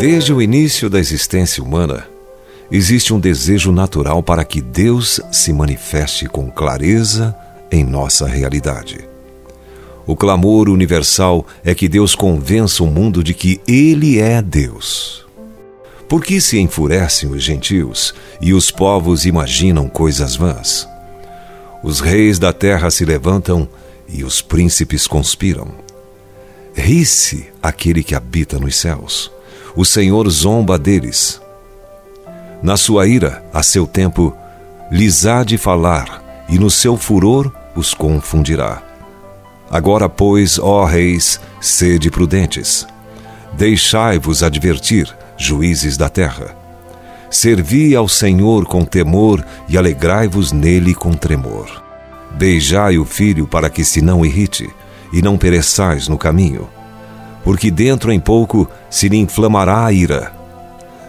Desde o início da existência humana, existe um desejo natural para que Deus se manifeste com clareza em nossa realidade. O clamor universal é que Deus convença o mundo de que Ele é Deus. Por que se enfurecem os gentios e os povos imaginam coisas vãs? Os reis da terra se levantam e os príncipes conspiram. Ri-se aquele que habita nos céus o Senhor zomba deles. Na sua ira, a seu tempo, lhes há de falar, e no seu furor os confundirá. Agora, pois, ó reis, sede prudentes. Deixai-vos advertir, juízes da terra. Servi ao Senhor com temor e alegrai-vos nele com tremor. Beijai o filho para que se não irrite, e não pereçais no caminho porque dentro em pouco se lhe inflamará a ira.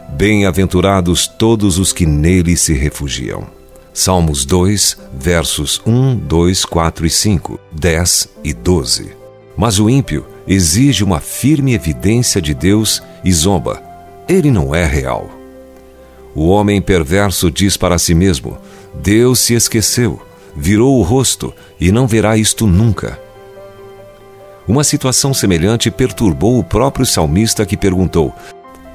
Bem-aventurados todos os que nele se refugiam. Salmos 2, versos 1, 2, 4 e 5, 10 e 12. Mas o ímpio exige uma firme evidência de Deus e zomba. Ele não é real. O homem perverso diz para si mesmo: Deus se esqueceu, virou o rosto e não verá isto nunca. Uma situação semelhante perturbou o próprio salmista que perguntou: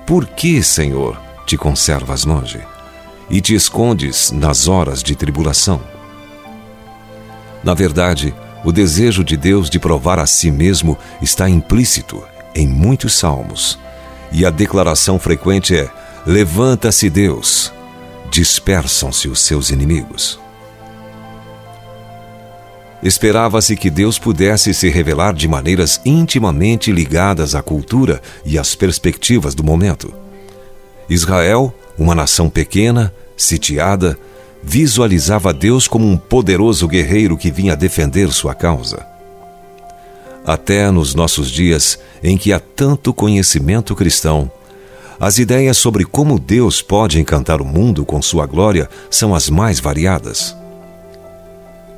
Por que, Senhor, te conservas longe e te escondes nas horas de tribulação? Na verdade, o desejo de Deus de provar a si mesmo está implícito em muitos salmos. E a declaração frequente é: Levanta-se Deus, dispersam-se os seus inimigos. Esperava-se que Deus pudesse se revelar de maneiras intimamente ligadas à cultura e às perspectivas do momento. Israel, uma nação pequena, sitiada, visualizava Deus como um poderoso guerreiro que vinha defender sua causa. Até nos nossos dias, em que há tanto conhecimento cristão, as ideias sobre como Deus pode encantar o mundo com sua glória são as mais variadas.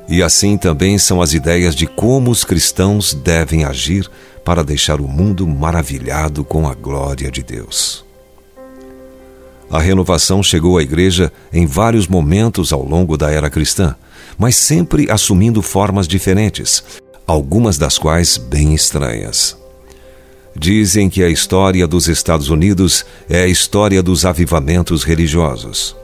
E assim também são as ideias de como os cristãos devem agir para deixar o mundo maravilhado com a glória de Deus. A renovação chegou à igreja em vários momentos ao longo da era cristã, mas sempre assumindo formas diferentes, algumas das quais bem estranhas. Dizem que a história dos Estados Unidos é a história dos avivamentos religiosos.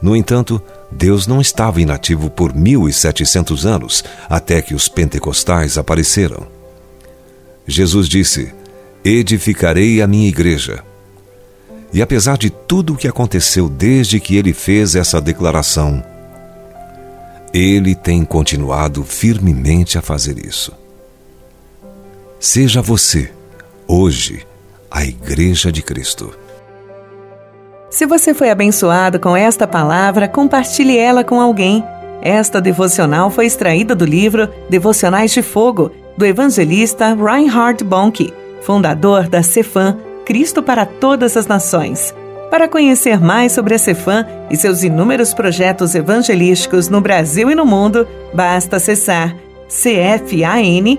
No entanto, Deus não estava inativo por 1700 anos até que os pentecostais apareceram. Jesus disse: Edificarei a minha igreja. E apesar de tudo o que aconteceu desde que ele fez essa declaração, ele tem continuado firmemente a fazer isso. Seja você, hoje, a Igreja de Cristo. Se você foi abençoado com esta palavra, compartilhe ela com alguém. Esta devocional foi extraída do livro Devocionais de Fogo, do evangelista Reinhard Bonnke, fundador da Cefam, Cristo para Todas as Nações. Para conhecer mais sobre a Cefam e seus inúmeros projetos evangelísticos no Brasil e no mundo, basta acessar cfan.org.br